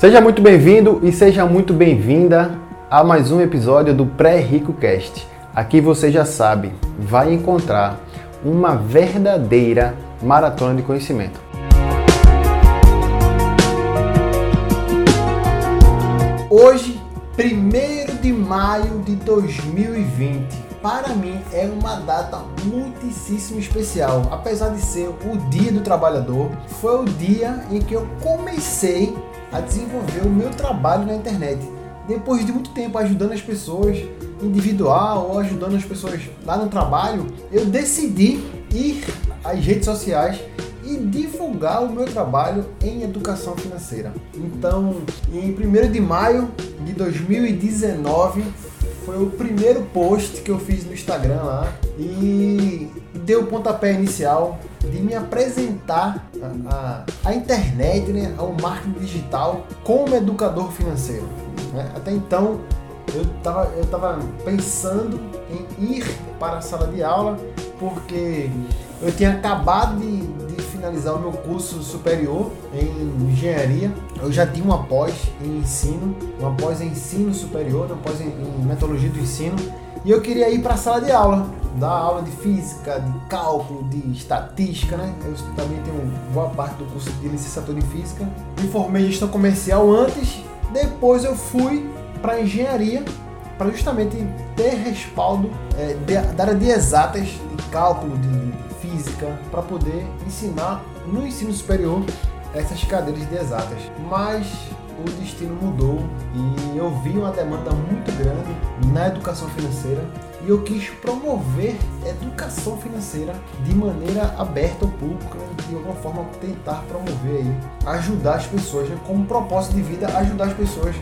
Seja muito bem-vindo e seja muito bem-vinda a mais um episódio do Pré-Rico Cast. Aqui você já sabe, vai encontrar uma verdadeira maratona de conhecimento. Hoje, 1 de maio de 2020, para mim é uma data muitíssimo especial. Apesar de ser o Dia do Trabalhador, foi o dia em que eu comecei a desenvolver o meu trabalho na internet. Depois de muito tempo ajudando as pessoas individual ou ajudando as pessoas lá no trabalho, eu decidi ir às redes sociais e divulgar o meu trabalho em educação financeira. Então, em 1 de maio de 2019, foi o primeiro post que eu fiz no Instagram lá e deu o pontapé inicial de me apresentar a, a, internet, né, ao marketing digital como educador financeiro. Né? Até então eu estava eu tava pensando em ir para a sala de aula porque eu tinha acabado de, de finalizar o meu curso superior em engenharia. Eu já tinha uma pós em ensino, uma pós em ensino superior, uma pós em, em metodologia do ensino. E eu queria ir para a sala de aula, dar aula de física, de cálculo, de estatística, né? Eu também tenho boa parte do curso de licenciatura em física. Me formei em gestão comercial antes, depois eu fui para engenharia para justamente ter respaldo é, de, da área de exatas, de cálculo, de, física, para poder ensinar no ensino superior essas cadeiras de exatas. Mas o destino mudou e eu vi uma demanda muito grande na educação financeira e eu quis promover educação financeira de maneira aberta ao público, né? de alguma forma tentar promover aí, ajudar as pessoas, né? como propósito de vida, ajudar as pessoas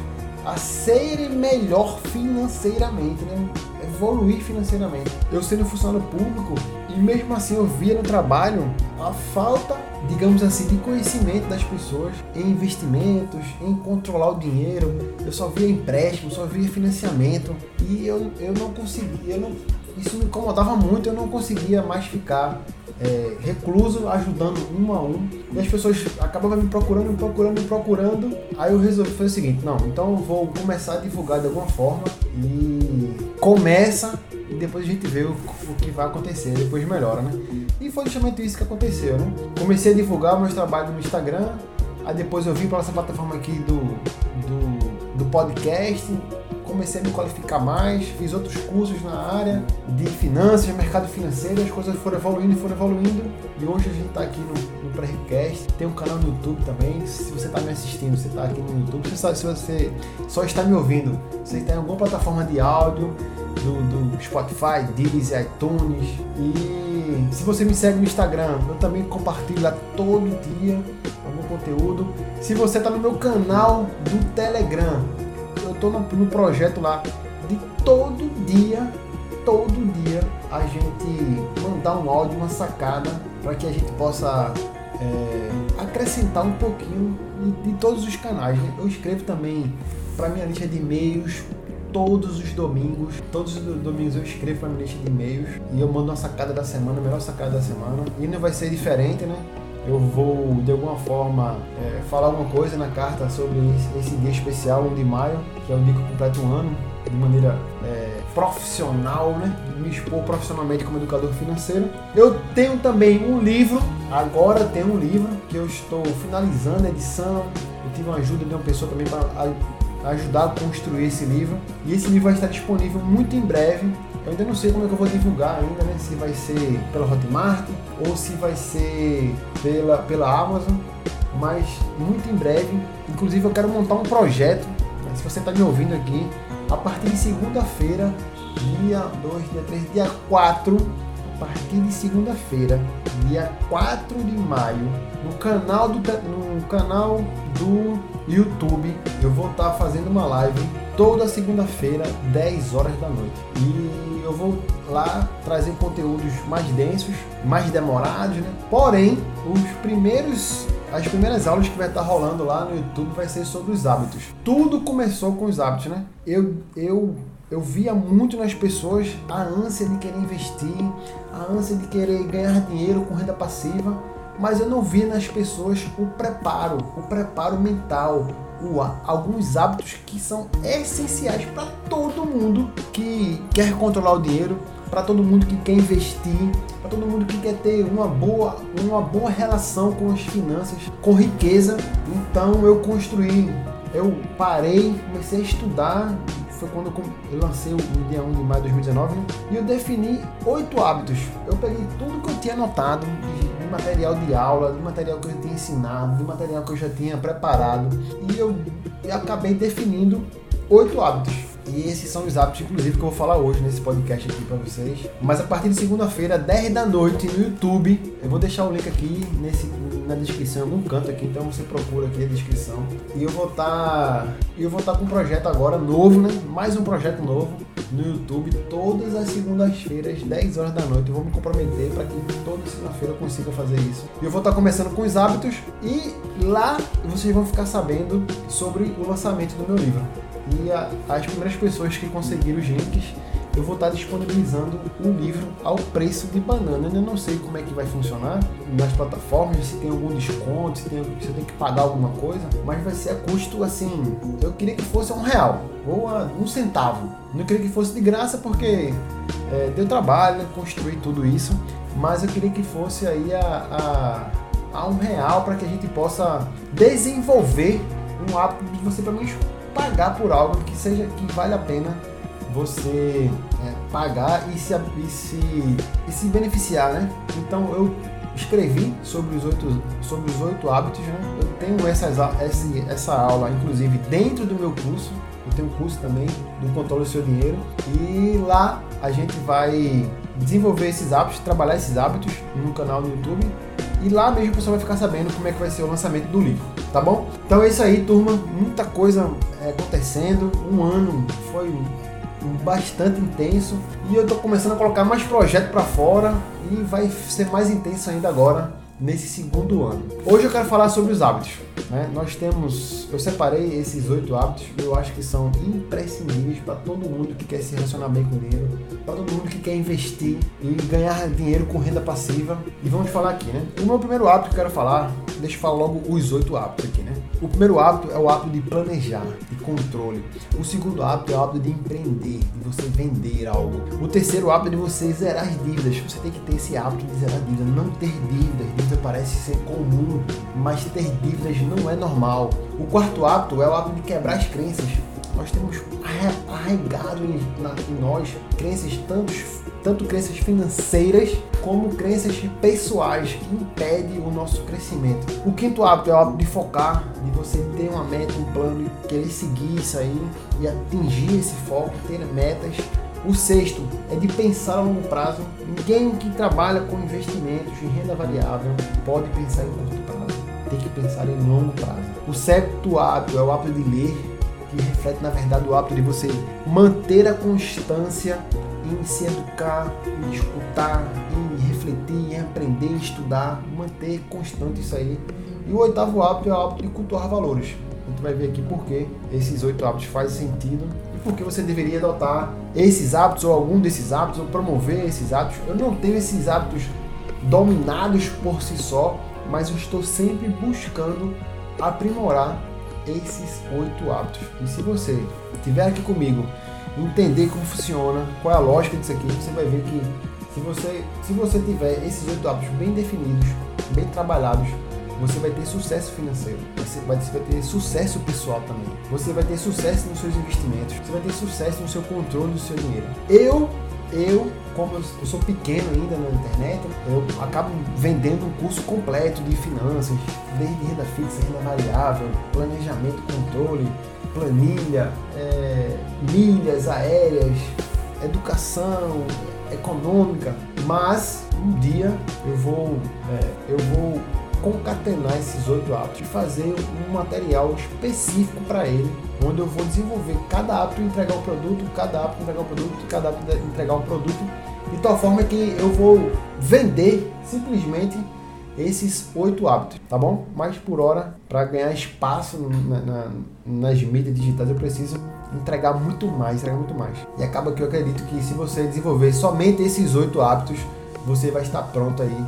a serem melhor financeiramente, né? evoluir financeiramente. Eu sendo funcionário público e mesmo assim eu via no trabalho a falta, digamos assim, de conhecimento das pessoas em investimentos, em controlar o dinheiro. Eu só via empréstimo, só via financiamento e eu, eu não conseguia, eu não, isso me incomodava muito, eu não conseguia mais ficar é, recluso, ajudando um a um. E as pessoas acabavam me procurando, me procurando, me procurando. Aí eu resolvi fazer o seguinte: não, então eu vou começar a divulgar de alguma forma e começa depois a gente vê o, o que vai acontecer, depois melhora, né? E foi justamente isso que aconteceu, né? Comecei a divulgar meus trabalhos no Instagram, aí depois eu vim para essa plataforma aqui do, do, do podcast comecei a me qualificar mais, fiz outros cursos na área de finanças, mercado financeiro, as coisas foram evoluindo e foram evoluindo. E hoje a gente está aqui no, no Pré-Request, tem um canal no YouTube também. Se você está me assistindo, você está aqui no YouTube, você sabe, se você só está me ouvindo, você está em alguma plataforma de áudio, do, do Spotify, Deezer, iTunes. E se você me segue no Instagram, eu também compartilho lá todo dia algum conteúdo. Se você está no meu canal do Telegram, eu tô no, no projeto lá de todo dia, todo dia a gente mandar um áudio, uma sacada para que a gente possa é, acrescentar um pouquinho de, de, todos os canais. Né? Eu escrevo também para minha lista de e-mails todos os domingos. Todos os domingos eu escrevo para minha lista de e-mails e eu mando uma sacada da semana, a melhor sacada da semana. E não vai ser diferente, né? eu vou de alguma forma é, falar alguma coisa na carta sobre esse, esse, dia especial, 1 de maio, que é o dia que eu completo um ano, de maneira é, profissional, né? Me expor profissionalmente como educador financeiro. Eu tenho também um livro, agora tenho um livro que eu estou finalizando a edição. Eu tive uma ajuda de uma pessoa também para ajudar a construir esse livro. E esse livro vai estar disponível muito em breve eu ainda não sei como é que eu vou divulgar ainda, né? Se vai ser pela Hotmart ou se vai ser pela, pela Amazon, mas muito em breve. Inclusive eu quero montar um projeto, né? se você está me ouvindo aqui, a partir de segunda-feira, dia 2, dia 3, dia 4, a partir de segunda-feira, dia 4 de maio, no canal do, no canal do YouTube, eu vou estar tá fazendo uma live toda segunda-feira, 10 horas da noite. E eu vou lá trazer conteúdos mais densos, mais demorados, né? Porém, os primeiros as primeiras aulas que vai estar rolando lá no YouTube vai ser sobre os hábitos. Tudo começou com os hábitos, né? Eu eu eu via muito nas pessoas a ânsia de querer investir, a ânsia de querer ganhar dinheiro com renda passiva, mas eu não vi nas pessoas o preparo, o preparo mental, o, alguns hábitos que são essenciais para todo mundo que quer controlar o dinheiro, para todo mundo que quer investir, para todo mundo que quer ter uma boa, uma boa relação com as finanças, com riqueza. Então eu construí, eu parei, comecei a estudar. Foi quando eu lancei o dia 1 de maio de 2019 né? e eu defini oito hábitos. Eu peguei tudo que eu tinha anotado de, material de aula, de material que eu tinha ensinado, de material que eu já tinha preparado e eu, eu acabei definindo oito hábitos e esses são os hábitos, inclusive, que eu vou falar hoje nesse podcast aqui para vocês. Mas a partir de segunda-feira, 10 da noite, no YouTube, eu vou deixar o link aqui nesse, na descrição, em algum canto aqui, então você procura aqui a descrição. E eu vou estar. Tá, eu vou estar tá com um projeto agora novo, né? Mais um projeto novo no YouTube, todas as segundas-feiras, 10 horas da noite. Eu vou me comprometer para que toda segunda-feira eu consiga fazer isso. E eu vou estar tá começando com os hábitos e lá vocês vão ficar sabendo sobre o lançamento do meu livro. E a, as primeiras pessoas que conseguiram os links, eu vou estar disponibilizando o livro ao preço de banana. Eu ainda não sei como é que vai funcionar nas plataformas, se tem algum desconto, se, tem, se eu tenho que pagar alguma coisa, mas vai ser a custo assim. Eu queria que fosse um real ou um centavo. Não queria que fosse de graça porque é, deu trabalho construir tudo isso, mas eu queria que fosse aí a, a, a um real para que a gente possa desenvolver um hábito de você pelo menos pagar por algo que seja que vale a pena você é, pagar e se, e, se, e se beneficiar, né? Então eu escrevi sobre os oito, sobre os oito hábitos, né? Eu tenho essas, essa, essa aula, inclusive, dentro do meu curso. Eu tenho um curso também do controle do seu dinheiro. E lá a gente vai desenvolver esses hábitos, trabalhar esses hábitos no canal no YouTube. E lá mesmo pessoal vai ficar sabendo como é que vai ser o lançamento do livro, tá bom? Então é isso aí, turma. Muita coisa é, acontecendo. Um ano foi bastante intenso e eu estou começando a colocar mais projetos para fora e vai ser mais intenso ainda agora nesse segundo ano. Hoje eu quero falar sobre os hábitos. Né? Nós temos, eu separei esses oito hábitos que eu acho que são imprescindíveis para todo mundo que quer se relacionar bem com dinheiro, para todo mundo que quer investir e ganhar dinheiro com renda passiva. E vamos falar aqui, né? O meu primeiro hábito que eu quero falar, deixa eu falar logo os oito hábitos aqui, né? O primeiro hábito é o hábito de planejar, de controle. O segundo hábito é o hábito de empreender, de você vender algo. O terceiro hábito é de você zerar as dívidas. Você tem que ter esse hábito de zerar dívidas, não ter dívidas. Dívida parece ser comum, mas ter dívidas não é normal. O quarto hábito é o hábito de quebrar as crenças. Nós temos arraigado em, em nós crenças tanto, tanto crenças financeiras como crenças pessoais que impedem o nosso crescimento. O quinto hábito é o hábito de focar, de você ter uma meta, um plano e querer seguir isso aí e atingir esse foco, ter metas. O sexto é de pensar a longo prazo. Ninguém que trabalha com investimentos em renda variável pode pensar em curto prazo. Tem que pensar em longo prazo. O sétimo hábito é o hábito de ler, que reflete na verdade o hábito de você manter a constância em se educar, em escutar, em refletir, em aprender, em estudar, manter constante isso aí. E o oitavo hábito é o hábito de cultuar valores. A gente vai ver aqui por que esses oito hábitos fazem sentido e por que você deveria adotar esses hábitos ou algum desses hábitos ou promover esses hábitos. Eu não tenho esses hábitos dominados por si só, mas eu estou sempre buscando aprimorar esses oito hábitos. E se você estiver aqui comigo entender como funciona, qual é a lógica disso aqui, você vai ver que se você, se você tiver esses oito hábitos bem definidos, bem trabalhados, você vai ter sucesso financeiro, você vai, você vai ter sucesso pessoal também, você vai ter sucesso nos seus investimentos, você vai ter sucesso no seu controle do seu dinheiro. Eu, eu, como eu, sou pequeno ainda na internet, eu acabo vendendo um curso completo de finanças, desde renda fixa, renda variável, planejamento, controle, planilha, é, milhas aéreas, educação econômica, mas um dia eu vou, é, eu vou concatenar esses oito hábitos e fazer um material específico para ele, onde eu vou desenvolver cada hábito entregar um produto, cada hábito entregar um produto, cada hábito entregar um produto, de tal forma que eu vou vender simplesmente esses oito hábitos, tá bom? Mas por hora, para ganhar espaço na, na, nas mídias digitais, eu preciso entregar muito mais, entregar muito mais. E acaba que eu acredito que se você desenvolver somente esses oito hábitos, você vai estar pronto aí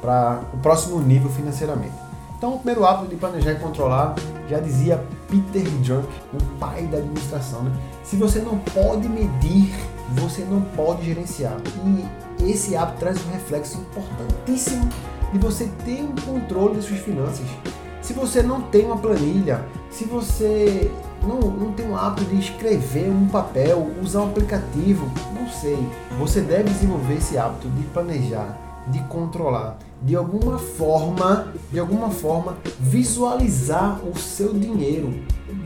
para o próximo nível financeiramente. Então, o primeiro hábito de planejar e controlar, já dizia Peter Junk, o pai da administração, né? Se você não pode medir, você não pode gerenciar. E esse hábito traz um reflexo importantíssimo de você ter um controle das suas finanças. Se você não tem uma planilha, se você não, não tem o hábito de escrever um papel, usar um aplicativo, não sei. Você deve desenvolver esse hábito de planejar, de controlar, de alguma forma, de alguma forma visualizar o seu dinheiro,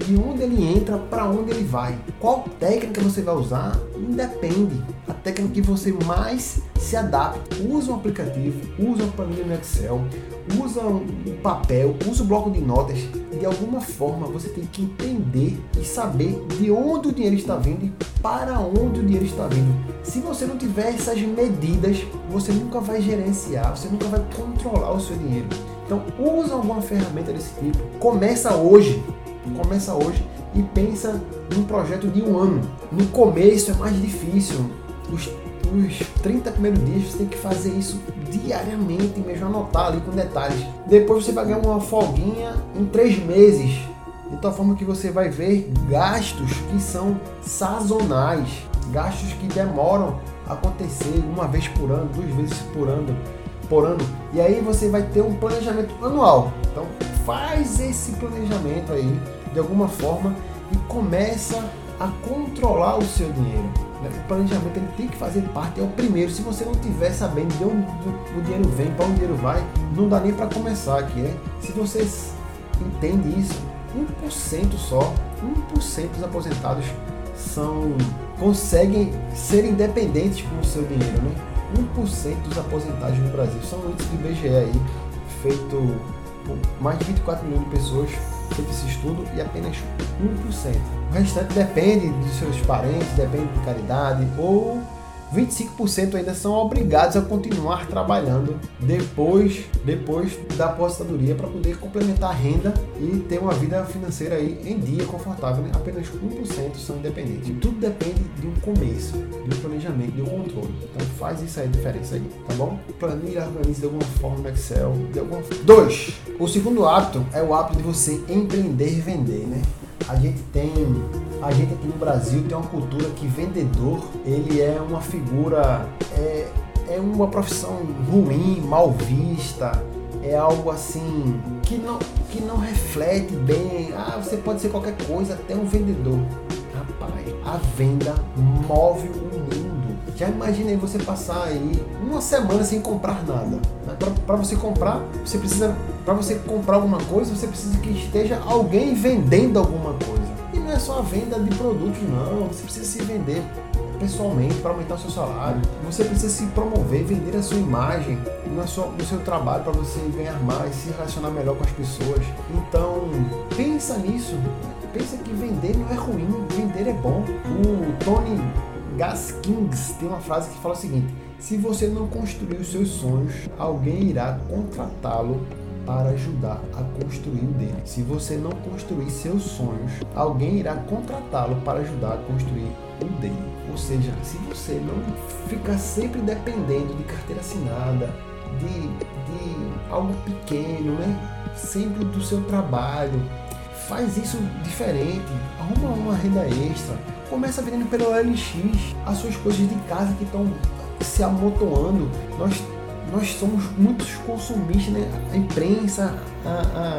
de onde ele entra para onde ele vai. Qual técnica você vai usar independe. A técnica que você mais se adapta. Usa um aplicativo, usa uma planilha no Excel, usa um papel, usa o bloco de notas. De alguma forma você tem que entender e saber de onde o dinheiro está vindo e para onde o dinheiro está vindo. Se você não tiver essas medidas, você nunca vai gerenciar, você nunca vai controlar o seu dinheiro. Então, usa alguma ferramenta desse tipo. Começa hoje começa hoje e pensa num projeto de um ano. No começo é mais difícil. Os, os 30 primeiros dias você tem que fazer isso diariamente, mesmo anotar ali com detalhes. Depois você vai ganhar uma folguinha em três meses. De tal forma que você vai ver gastos que são sazonais, gastos que demoram a acontecer uma vez por ano, duas vezes por ano, por ano. E aí você vai ter um planejamento anual. Então faz esse planejamento aí de alguma forma e começa a controlar o seu dinheiro. Né? O planejamento ele tem que fazer parte, é o primeiro. Se você não estiver sabendo de onde o dinheiro vem, para onde o dinheiro vai, não dá nem para começar aqui. Né? Se você entende isso, 1% só, 1% dos aposentados são conseguem ser independentes com o seu dinheiro. Né? 1% dos aposentados no Brasil. São índices do IBGE aí, feito mais de 24 milhões de pessoas feito esse estudo e apenas 1%. O restante depende dos seus parentes, depende de caridade ou 25% ainda são obrigados a continuar trabalhando depois, depois da aposentadoria para poder complementar a renda e ter uma vida financeira aí em dia confortável. Né? Apenas 1% são independentes. Tudo depende de um começo, de um planejamento, de um controle. Então faz isso aí, a diferença aí, tá bom? Planilha, organize de alguma forma no Excel, de alguma Dois, o segundo hábito é o hábito de você empreender e vender, né? A gente tem a gente aqui no Brasil tem uma cultura que vendedor ele é uma figura é, é uma profissão ruim, mal vista, é algo assim que não que não reflete bem. Ah, você pode ser qualquer coisa, até um vendedor. Rapaz, a venda move o. Já imaginei você passar aí uma semana sem comprar nada. Para você comprar, você precisa para você comprar alguma coisa, você precisa que esteja alguém vendendo alguma coisa. E não é só a venda de produtos, não. Você precisa se vender pessoalmente para aumentar o seu salário. Você precisa se promover, vender a sua imagem no seu, no seu trabalho para você ganhar mais, se relacionar melhor com as pessoas. Então, pensa nisso. Pensa que vender não é ruim, vender é bom. O Tony Gaskins tem uma frase que fala o seguinte: se você não construir os seus sonhos, alguém irá contratá-lo para ajudar a construir o dele. Se você não construir seus sonhos, alguém irá contratá-lo para ajudar a construir o dele. Ou seja, se você não ficar sempre dependendo de carteira assinada, de, de algo pequeno, né? sempre do seu trabalho, faz isso diferente, arruma uma renda extra, começa vendendo pelo LX as suas coisas de casa que estão se amontoando. Nós nós somos muitos consumistas, né? A imprensa, a, a,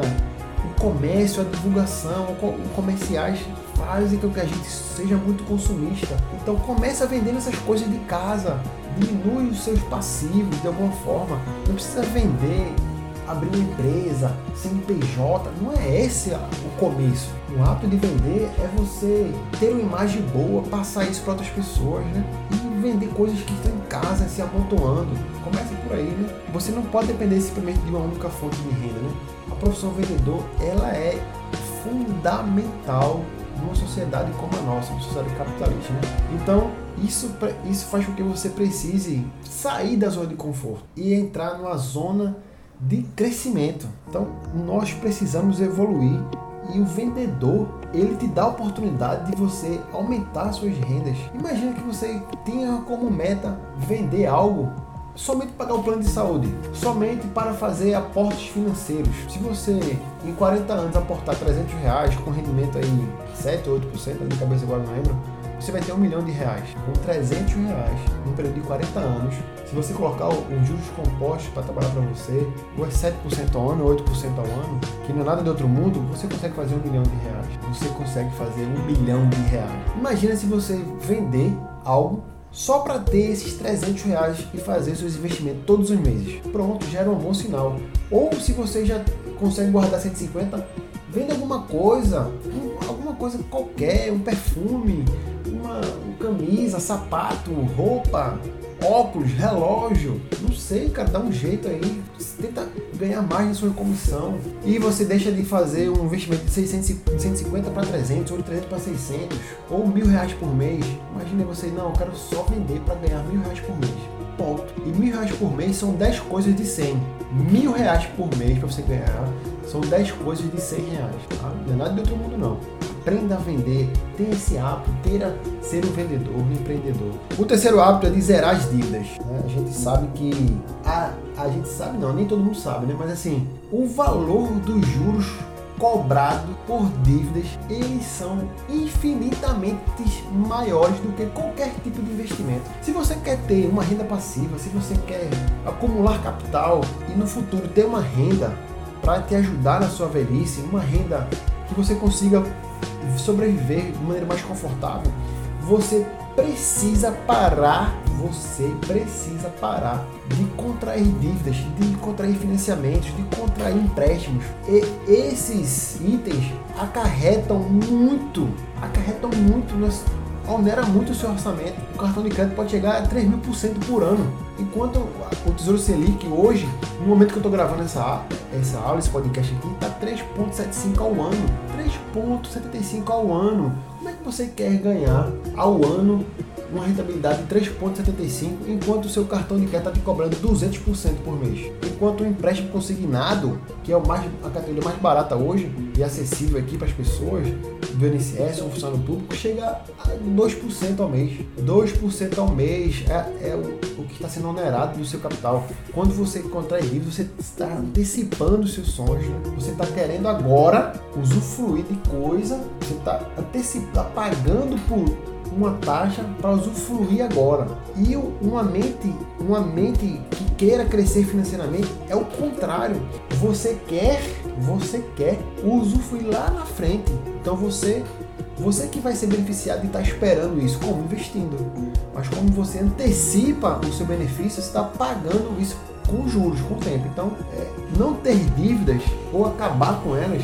o comércio, a divulgação, os comerciais fazem com que a gente seja muito consumista. Então começa vendendo essas coisas de casa, diminui os seus passivos de alguma forma. Não precisa vender, abrir uma empresa, CNPJ, não é esse o começo. O ato de vender é você ter uma imagem boa, passar isso para outras pessoas, né? E vender coisas que estão em casa, se amontoando. Começa por aí, né? Você não pode depender simplesmente de uma única fonte de renda, né? A profissão vendedor, ela é fundamental numa sociedade como a nossa, uma sociedade capitalista, né? Então, isso, isso faz com que você precise sair da zona de conforto e entrar numa zona de crescimento. Então, nós precisamos evoluir e o vendedor, ele te dá a oportunidade de você aumentar suas rendas. Imagina que você tenha como meta vender algo somente pagar o plano de saúde, somente para fazer aportes financeiros. Se você em 40 anos aportar 300 reais com rendimento aí 7 ou 8%, na minha cabeça agora não lembro, você vai ter um milhão de reais. Com 300 reais, num período de 40 anos, se você colocar os juros compostos para trabalhar para você, ou é 7% ao ano, ou 8% ao ano, que não é nada de outro mundo, você consegue fazer um milhão de reais. Você consegue fazer um bilhão de reais. Imagina se você vender algo só para ter esses 300 reais e fazer seus investimentos todos os meses. Pronto, já era um bom sinal. Ou se você já consegue guardar 150, venda alguma coisa, alguma coisa qualquer, um perfume, uma, camisa, sapato, roupa, óculos, relógio, não sei, cara, dá um jeito aí, tenta ganhar mais na sua comissão e você deixa de fazer um investimento de 600, 150 para 300 ou de 300 para 600 ou mil reais por mês. Imagina você, não, eu quero só vender para ganhar mil reais por mês. Ponto. E mil reais por mês são 10 coisas de 100. Mil reais por mês para você ganhar são 10 coisas de 100 reais. Tá? Não é nada de outro mundo não aprenda a vender, tenha esse hábito, queira ser um vendedor, um empreendedor. O terceiro hábito é de zerar as dívidas. Né? A gente sabe que a, a gente sabe não, nem todo mundo sabe, né? Mas assim, o valor dos juros cobrado por dívidas, eles são infinitamente maiores do que qualquer tipo de investimento. Se você quer ter uma renda passiva, se você quer acumular capital e no futuro ter uma renda para te ajudar na sua velhice, uma renda que você consiga sobreviver de maneira mais confortável, você precisa parar, você precisa parar de contrair dívidas, de contrair financiamentos, de contrair empréstimos. E esses itens acarretam muito, acarretam muito nas onera muito o seu orçamento. O cartão de crédito pode chegar a 3 mil por cento por ano. Enquanto o Tesouro Selic hoje, no momento que eu estou gravando essa, essa aula, esse podcast aqui, está 3,75 ao ano. 3,75 ao ano. Como é que você quer ganhar ao ano uma rentabilidade de 3,75 enquanto o seu cartão de crédito está te cobrando 200% por mês. Enquanto o empréstimo consignado, que é o mais, a categoria mais barata hoje e acessível aqui para as pessoas, do INSS ou funcionário público, chega a 2% ao mês. 2% ao mês é, é o, o, que está sendo onerado do seu capital. Quando você contrai dívida, você está antecipando seus sonhos. Você está querendo agora usufruir de coisa, você está antecipando, tá pagando por uma taxa para usufruir agora. E uma mente, uma mente que queira crescer financeiramente é o contrário. Você quer, você quer usufruir lá na frente. Então você você que vai ser beneficiado de estar esperando isso, como investindo. Mas como você antecipa o seu benefício, você está pagando isso com juros, com o tempo. Então, é, não ter dívidas ou acabar com elas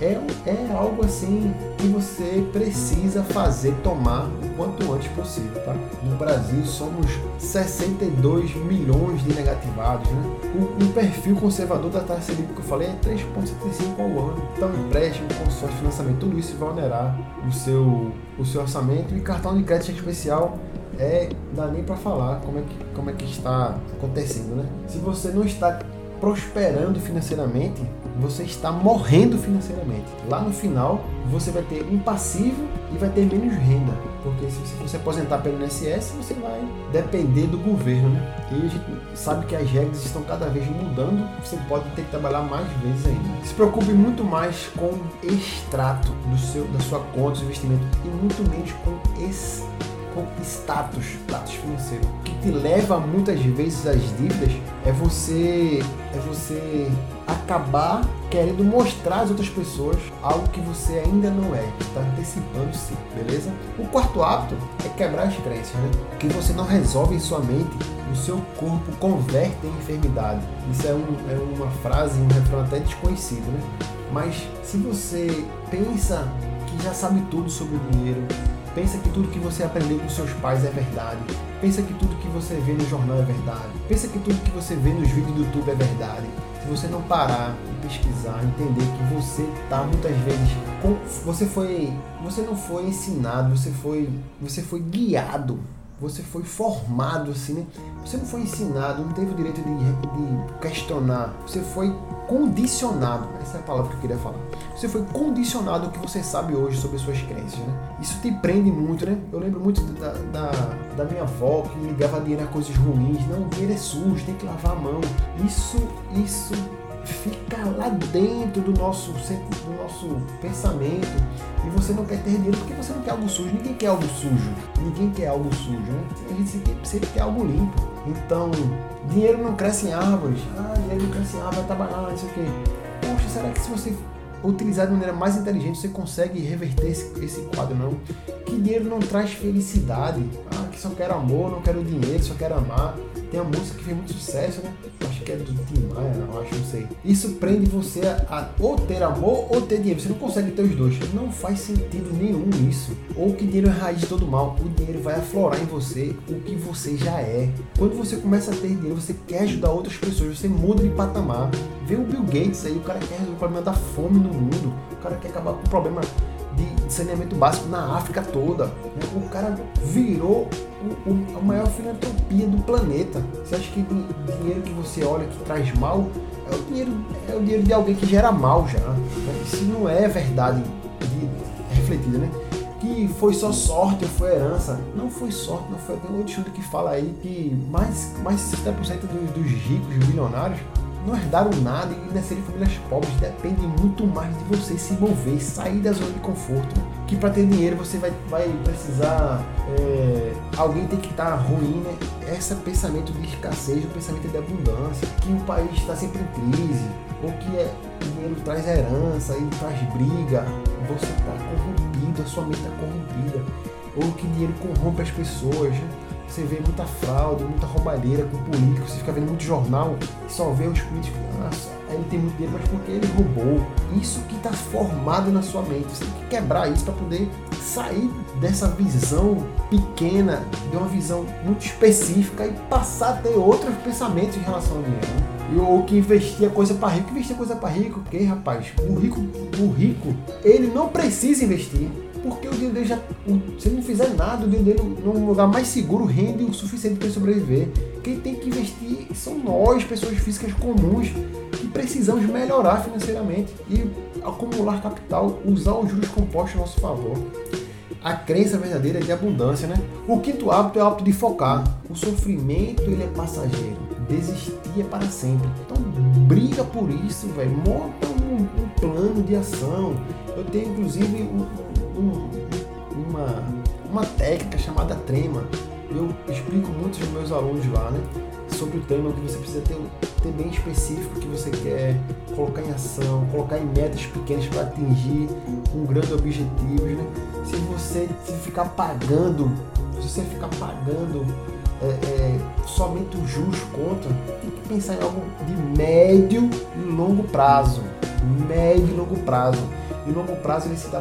é, é algo assim que você precisa fazer, tomar o quanto antes possível, tá? No Brasil somos 62 milhões de negativados, né? O, o perfil conservador da taxa Selic que eu falei é 3,75 ao ano. Então, empréstimo, consórcio, financiamento, tudo isso vai onerar o seu, o seu orçamento e cartão de crédito especial é dá nem para falar como é que como é que está acontecendo, né? Se você não está prosperando financeiramente, você está morrendo financeiramente. Lá no final, você vai ter um passivo e vai ter menos renda. Porque se você se aposentar pelo INSS, você vai depender do governo, né? E a gente sabe que as regras estão cada vez mudando, você pode ter que trabalhar mais vezes ainda. Se preocupe muito mais com extrato do seu, da sua conta, do seu investimento, e muito menos com esse com status, status financeiro. O que te leva muitas vezes às dívidas é você é você acabar querendo mostrar às outras pessoas algo que você ainda não é, está antecipando-se, beleza? O quarto hábito é quebrar as crenças, né? O que você não resolve em sua mente, o seu corpo converte em enfermidade. Isso é, um, é uma frase, um refrão até desconhecido, né? Mas se você pensa que já sabe tudo sobre o dinheiro, Pensa que tudo que você aprendeu com seus pais é verdade. Pensa que tudo que você vê no jornal é verdade. Pensa que tudo que você vê nos vídeos do YouTube é verdade. Se você não parar e pesquisar, entender que você está muitas vezes com, você foi, você não foi ensinado, você foi, você foi guiado, você foi formado assim, né? Você não foi ensinado, não teve o direito de, de questionar. Você foi condicionado. Essa é a palavra que eu queria falar. Você foi condicionado ao que você sabe hoje sobre suas crenças, né? Isso te prende muito, né? Eu lembro muito da, da, da minha avó que ligava dinheiro a coisas ruins. Não, o dinheiro é sujo, tem que lavar a mão. Isso, isso fica lá dentro do nosso, do nosso pensamento e você não quer ter dinheiro porque você não quer algo sujo. Ninguém quer algo sujo. Ninguém quer algo sujo, né? A gente sempre quer algo limpo. Então, dinheiro não cresce em árvores. Ah, dinheiro não cresce em árvore, vai trabalhar, não sei o quê. Poxa, será que se você utilizar de maneira mais inteligente você consegue reverter esse, esse quadro, não? Que dinheiro não traz felicidade. Ah, que só quero amor, não quero dinheiro, só quero amar. Tem uma música que fez muito sucesso, né? Acho que é do Tim Maia, acho, não sei. Isso prende você a, a, ou ter amor ou ter dinheiro. Você não consegue ter os dois. Não faz sentido nenhum isso. Ou que dinheiro é raiz de todo mal. O dinheiro vai aflorar em você o que você já é. Quando você começa a ter dinheiro, você quer ajudar outras pessoas, você muda de patamar. Vê o Bill Gates aí, o cara quer resolver o problema da fome no mundo. O cara quer acabar com o problema de saneamento básico na África toda. O cara virou o, o, a maior filantropia do planeta. Você acha que o dinheiro que você olha que traz mal é o dinheiro, é o dinheiro de alguém que gera mal já. Né? Isso não é verdade de, refletida, né? Que foi só sorte ou foi herança. Não foi sorte, não foi. Tem outro estudo que fala aí que mais, mais de 60% dos, dos ricos, bilionários, não herdaram nada e nasceram em famílias pobres. Depende muito mais de você se mover, sair da zona de conforto. Que para ter dinheiro você vai, vai precisar. É, alguém tem que estar tá ruim, né? Esse pensamento de escassez, o pensamento de abundância, que o país está sempre em crise, ou que é, o dinheiro traz herança e traz briga, você está corrompido, a sua mente está corrompida, ou que dinheiro corrompe as pessoas. Né? Você vê muita fraude, muita roubalheira com políticos, você fica vendo muito jornal e só vê os políticos, nossa, ele tem muito dinheiro, mas porque ele roubou. Isso que está formado na sua mente. Você tem que quebrar isso para poder sair dessa visão pequena, de uma visão muito específica e passar a ter outros pensamentos em relação ao dinheiro. Né? E o que investia coisa para rico, investia coisa para rico, porque rapaz, o rico, o rico, ele não precisa investir porque o dinheiro já. Se ele não fizer nada, o dele num lugar mais seguro rende o suficiente para ele sobreviver. Quem tem que investir são nós, pessoas físicas comuns, que precisamos melhorar financeiramente e acumular capital, usar os juros compostos a nosso favor. A crença verdadeira é de abundância, né? O quinto hábito é o hábito de focar. O sofrimento ele é passageiro. Desistir é para sempre. Então briga por isso, velho. Monta um, um, plano de ação. Eu tenho inclusive um, um, uma, uma técnica chamada trema. Eu explico muito aos meus alunos lá, né? Sobre o tema que você precisa ter, ter bem específico que você quer colocar em ação, colocar em metas pequenas para atingir um grande objetivo, né? Se você se ficar pagando, se você ficar pagando é, é, somente os juros conta, tem que pensar em algo de médio e longo prazo. Médio e longo prazo e o longo prazo ele se dá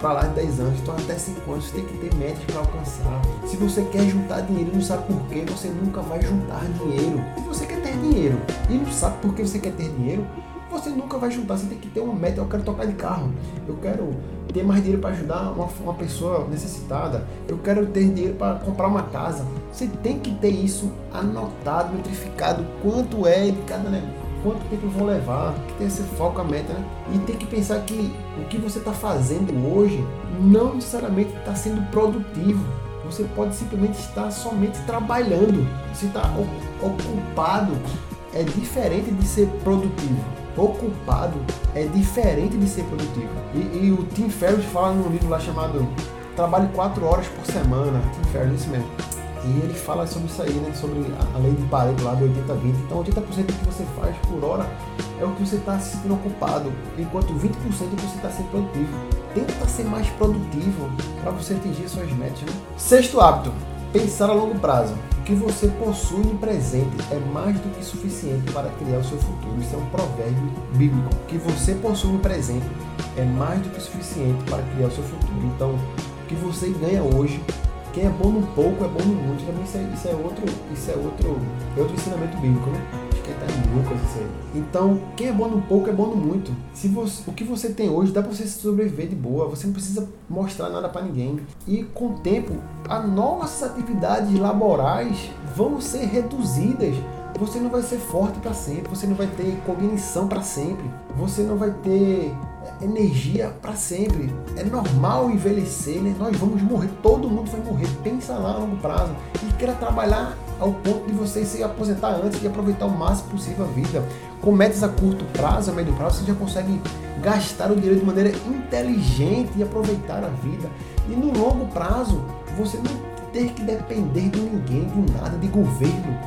para lá de 10 anos. Então até 5 anos você tem que ter metas para alcançar. Se você quer juntar dinheiro e não sabe por quê, você nunca vai juntar dinheiro. Se você quer ter dinheiro e não sabe por que você quer ter dinheiro, você nunca vai juntar. Você tem que ter uma meta. Eu quero tocar de carro. Eu quero ter mais dinheiro para ajudar uma, uma pessoa necessitada. Eu quero ter dinheiro para comprar uma casa. Você tem que ter isso anotado, metrificado, quanto é de cada negócio quanto tempo eu vou levar, que tem esse foco, a meta, né? E tem que pensar que o que você está fazendo hoje não necessariamente está sendo produtivo. Você pode simplesmente estar somente trabalhando. Você está ocupado é diferente de ser produtivo. Ocupado é diferente de ser produtivo. E, e o Tim Ferriss fala num livro lá chamado Trabalhe 4 horas por semana. Tim Ferriss, isso mesmo e ele fala sobre isso aí, né? Sobre a lei de Pareto lá do 80-20. Então 80% do que você faz por hora é o que você está se sentindo ocupado, enquanto 20% é o que você está sendo produtivo. Tenta ser mais produtivo para você atingir suas metas. Né? Sexto hábito, pensar a longo prazo. O que você possui no presente é mais do que suficiente para criar o seu futuro. Isso é um provérbio bíblico. O que você possui no presente é mais do que suficiente para criar o seu futuro. Então, o que você ganha hoje quem é bom no pouco é bom no muito. Também isso é, isso é outro, isso é outro, é outro ensinamento bíblico, né? Acho que está em Lucas isso aí. Então, quem é bom no pouco é bom no muito. Se você, o que você tem hoje dá para você sobreviver de boa. Você não precisa mostrar nada para ninguém. E com o tempo, as nossas atividades laborais vão ser reduzidas você não vai ser forte para sempre, você não vai ter cognição para sempre, você não vai ter é, energia para sempre. É normal envelhecer, né? Nós vamos morrer, todo mundo vai morrer. Pensa lá a longo prazo e queira trabalhar ao ponto de você se aposentar antes e aproveitar o máximo possível a vida. Com metas a curto prazo, a médio prazo, você já consegue gastar o dinheiro de maneira inteligente e aproveitar a vida. E no longo prazo, você não ter que depender de ninguém, de nada, de governo,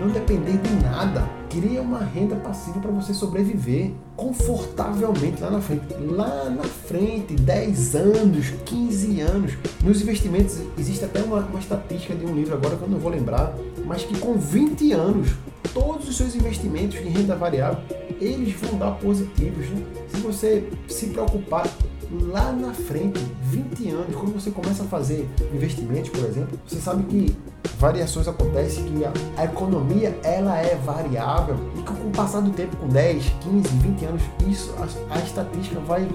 não depender de nada. Cria uma renda passiva para você sobreviver confortavelmente lá na frente. Lá na frente, 10 anos, 15 anos. Nos investimentos, existe até uma, uma estatística de um livro agora que eu não vou lembrar, mas que com 20 anos, todos os seus investimentos em renda variável, eles vão dar positivos. Né? Se você se preocupar lá na frente, 20 anos, quando você começa a fazer investimentos, por exemplo, você sabe que variações acontecem, que a, a economia ela é variável e que com o passar do tempo, com 10, 15, 20 anos, isso a, a estatística vai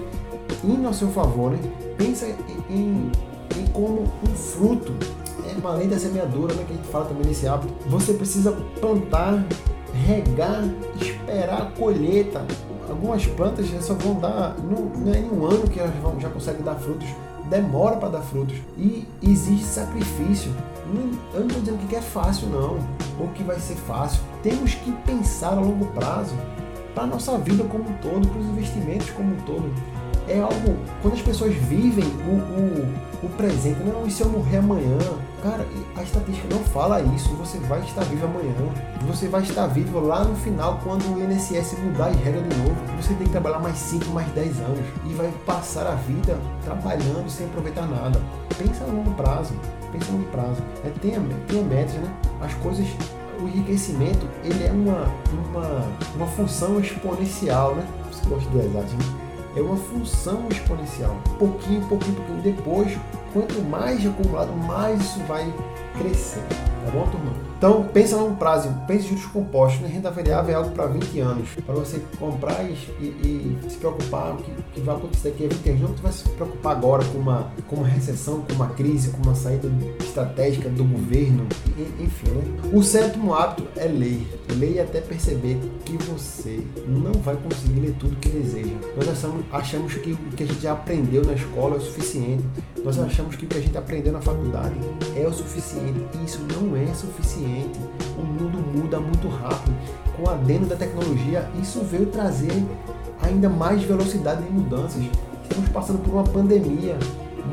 indo ao seu favor. Né? Pensa em, em como um fruto é uma lei da semeadura, né, que a gente fala também nesse hábito. Você precisa plantar, regar, esperar a colheita algumas plantas só vão dar, não, não é em um ano que elas vão, já conseguem dar frutos, demora para dar frutos. E existe sacrifício. eu não estou dizendo que é fácil, não, ou que vai ser fácil. Temos que pensar a longo prazo para a nossa vida como um todo, para os investimentos como um todo é algo. Quando as pessoas vivem o, o, o presente, não, e se eu morrer amanhã? Cara, a estatística não fala isso. Você vai estar vivo amanhã. Você vai estar vivo lá no final, quando o INSS mudar as regras de novo. Você tem que trabalhar mais 5, mais 10 anos. E vai passar a vida trabalhando sem aproveitar nada. Pensa a longo prazo. Pensa a longo prazo. É, tenha, tenha metas, né? As coisas o enriquecimento ele é uma, uma, uma função exponencial, né? Você gosta do exato, né? É uma função exponencial. Pouquinho, pouquinho, pouquinho. Depois, quanto mais acumulado, mais isso vai crescer. Tá bom, turma? Então, pensa num prazo, pense juros compostos. Né? Renda variável é algo para 20 anos. Para você comprar e, e, e se preocupar o que, que, vai acontecer daqui a 20 anos. Não que você vai se preocupar agora com uma, com uma recessão, com uma crise, com uma saída estratégica do governo, enfim. Né? O sétimo hábito é ler. Leia até perceber que você não vai conseguir ler tudo que deseja. Nós achamos, achamos que o que a gente aprendeu na escola é o suficiente. Nós achamos que o que a gente aprendeu na faculdade é o suficiente. E isso não é suficiente. O mundo muda muito rápido. Com o adendo da tecnologia, isso veio trazer ainda mais velocidade de mudanças. Estamos passando por uma pandemia,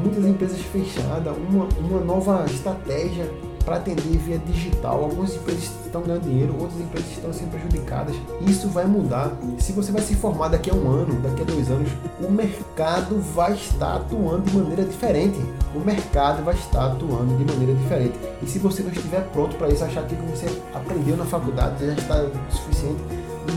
muitas empresas fechadas, uma, uma nova estratégia para atender via digital. Algumas empresas estão ganhando dinheiro, outras empresas estão sendo prejudicadas. Isso vai mudar. Se você vai se formar daqui a um ano, daqui a dois anos, o mercado vai estar atuando de maneira diferente. O mercado vai estar atuando de maneira diferente. E se você não estiver pronto para isso, achar que você aprendeu na faculdade já está suficiente,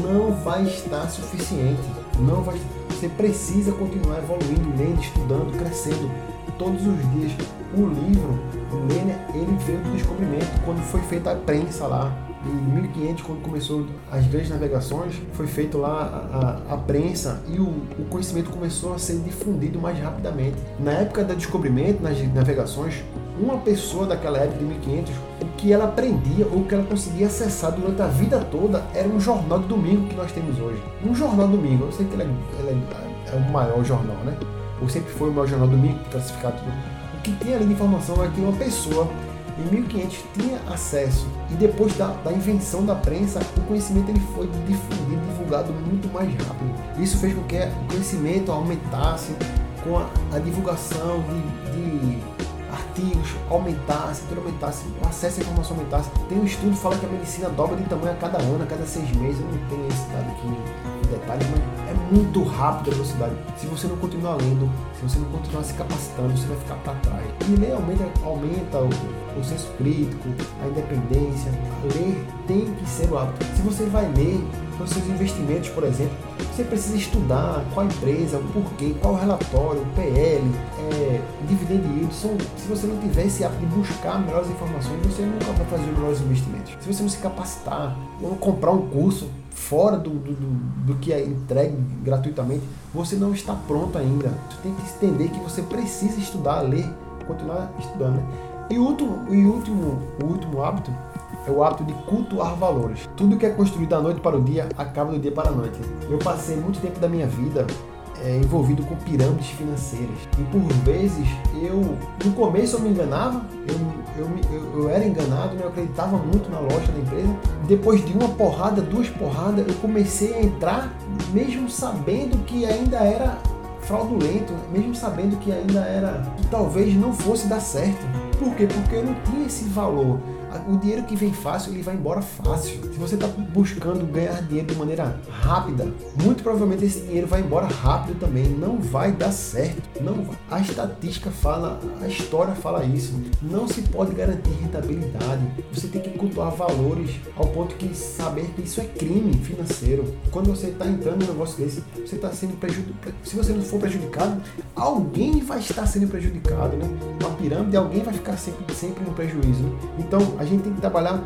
não vai estar suficiente. Não vai. Você precisa continuar evoluindo, lendo, estudando, crescendo todos os dias. O livro, o Lênia, ele veio do descobrimento quando foi feita a prensa lá. Em 1500, quando começou as grandes navegações, foi feito lá a, a, a prensa e o, o, conhecimento começou a ser difundido mais rapidamente. Na época do descobrimento, nas navegações, uma pessoa daquela época de 1500, o que ela aprendia ou o que ela conseguia acessar durante a vida toda era um jornal de domingo que nós temos hoje. Um jornal de domingo, eu sei que ele é, ele é, é o maior jornal, né? ou sempre foi o maior jornal do domingo, classificado tudo. Que tinha ali de informação é que uma pessoa em 1500 tinha acesso e depois da, da invenção da prensa, o conhecimento ele foi difundido, divulgado muito mais rápido. Isso fez com que o conhecimento aumentasse com a, a divulgação de, de artigos aumentasse, tudo aumentasse, o acesso à informação aumentasse. Tem um estudo que fala que a medicina dobra de tamanho a cada ano, a cada seis meses. Eu não tenho esse dado aqui em detalhes, mas é muito rápido a velocidade. Se você não continuar lendo, se você não continuar se capacitando, você vai ficar para trás. E ler aumenta, aumenta o, o senso crítico, a independência. Ler tem que ser o hábito. Se você vai ler os seus investimentos, por exemplo, você precisa estudar qual empresa, o porquê, qual relatório, o PL, é, dividend yield. São, se você não tiver esse hábito de buscar melhores informações, você nunca vai fazer os melhores investimentos. Se você não se capacitar, ou comprar um curso fora do, do, do, do que é entregue gratuitamente, você não está pronto ainda. Você tem que entender que você precisa estudar, ler, continuar estudando. Né? E último, e último, o último hábito é o hábito de cultuar valores. Tudo que é construído da noite para o dia acaba do dia para a noite. Eu passei muito tempo da minha vida é, envolvido com pirâmides financeiras. E por vezes eu, no começo eu me enganava, eu, eu, eu, era enganado, né? eu acreditava muito na loja da empresa. Depois de uma porrada, duas porradas, eu comecei a entrar, mesmo sabendo que ainda era fraudulento, mesmo sabendo que ainda era, que talvez não fosse dar certo. Por quê? Porque eu não tinha esse valor o dinheiro que vem fácil, ele vai embora fácil. Se você está buscando ganhar dinheiro de maneira rápida, muito provavelmente esse dinheiro vai embora rápido também. Não vai dar certo. Não. A estatística fala, a história fala isso. Não se pode garantir rentabilidade. Você tem que cultuar valores ao ponto que saber que isso é crime financeiro. Quando você está entrando num negócio desse, você está sendo prejudicado. Se você não for prejudicado, alguém vai estar sendo prejudicado, né? Uma pirâmide, alguém vai ficar sempre, sempre no prejuízo. Então, a gente tem que trabalhar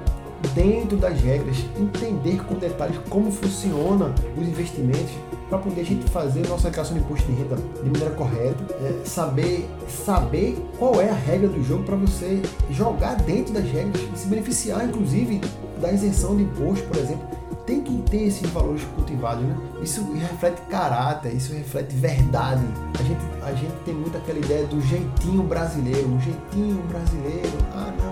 dentro das regras, entender com detalhes como funciona os investimentos para poder a gente fazer nossa declaração de imposto de renda de maneira correta, é, saber saber qual é a regra do jogo para você jogar dentro das regras e se beneficiar, inclusive, da isenção de imposto, por exemplo tem que ter esses valores cultivados, né? Isso reflete caráter, isso reflete verdade. A gente, a gente tem muito aquela ideia do jeitinho brasileiro, um jeitinho brasileiro. Ah, não,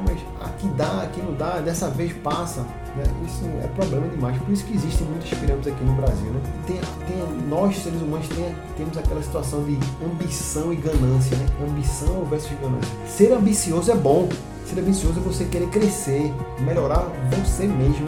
aqui dá, aqui não dá, dessa vez passa. Né? Isso é problema demais. Por isso que existem muitas pirâmides aqui no Brasil, né? Tem, tem, nós, seres humanos, tem, temos aquela situação de ambição e ganância, né? Ambição versus ganância. Ser ambicioso é bom. Ser ambicioso é você querer crescer, melhorar você mesmo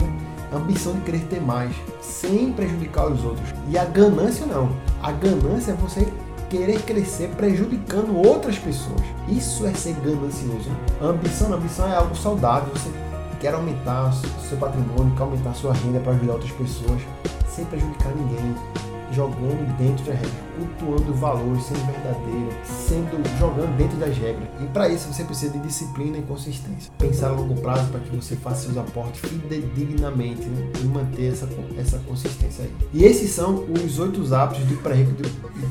a ambição de querer ter mais, sem prejudicar os outros. E a ganância não. A ganância é você querer crescer prejudicando outras pessoas. Isso é ser ganancioso. Ambição, a ambição é algo saudável. Você quer aumentar seu patrimônio, quer aumentar sua renda para ajudar outras pessoas, sem prejudicar ninguém jogando dentro das regras, cultuando valores, sendo verdadeiro, sendo jogando dentro das regras. E para isso você precisa de disciplina e consistência. Pensar a longo prazo para que você faça seus aportes fidedignamente né? e manter essa, essa consistência aí. E esses são os oito hábitos do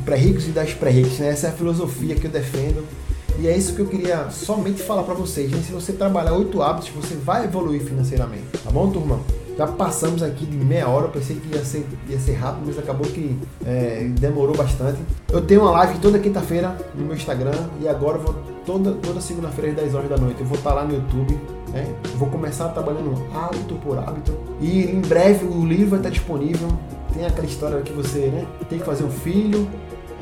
pré-ricos e das pré-ricas. Né? Essa é a filosofia que eu defendo. E é isso que eu queria somente falar para vocês. Né? Se você trabalhar oito hábitos, você vai evoluir financeiramente. Tá bom, turma? Já passamos aqui de meia hora, eu pensei que ia ser, ia ser rápido, mas acabou que é, demorou bastante. Eu tenho uma live toda quinta-feira no meu Instagram e agora eu vou toda, toda segunda-feira às 10 horas da noite. Eu vou estar lá no YouTube. Né? Vou começar trabalhando hábito por hábito. E em breve o livro vai estar disponível. Tem aquela história que você né, tem que fazer um filho,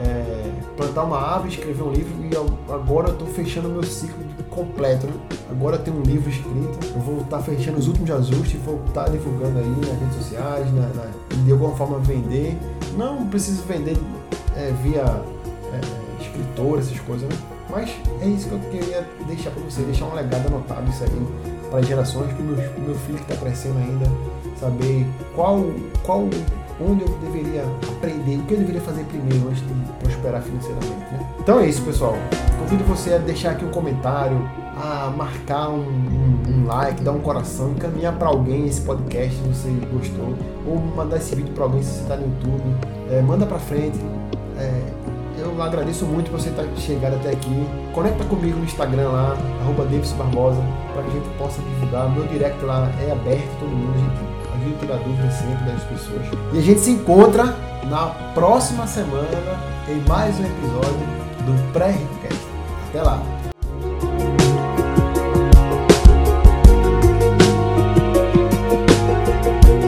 é, plantar uma árvore, escrever um livro e agora eu estou fechando meu ciclo completo. Agora tenho um livro escrito, eu vou estar tá fechando os últimos ajustes, vou estar tá divulgando aí nas redes sociais, na, na, de alguma forma vender. Não preciso vender é, via é, escritor, essas coisas, né? mas é isso que eu queria deixar para você, deixar um legado anotado isso aí para gerações, para o meu, meu filho que está crescendo ainda, saber qual, qual onde eu deveria aprender, o que eu deveria fazer primeiro antes de prosperar financeiramente. Né? Então é isso, pessoal. Convido você a deixar aqui um comentário, a marcar um, um, um like, dar um coração, encaminhar para alguém esse podcast se você gostou, ou mandar esse vídeo para alguém se você está no YouTube. É, manda para frente. É, eu agradeço muito por você tá chegado até aqui. Conecta comigo no Instagram lá, arroba Barbosa, para que a gente possa divulgar. Meu direct lá é aberto, todo mundo, a gente ajuda tirar dúvidas sempre das pessoas. E a gente se encontra na próxima semana em mais um episódio do Pré-Riccast. Até lá!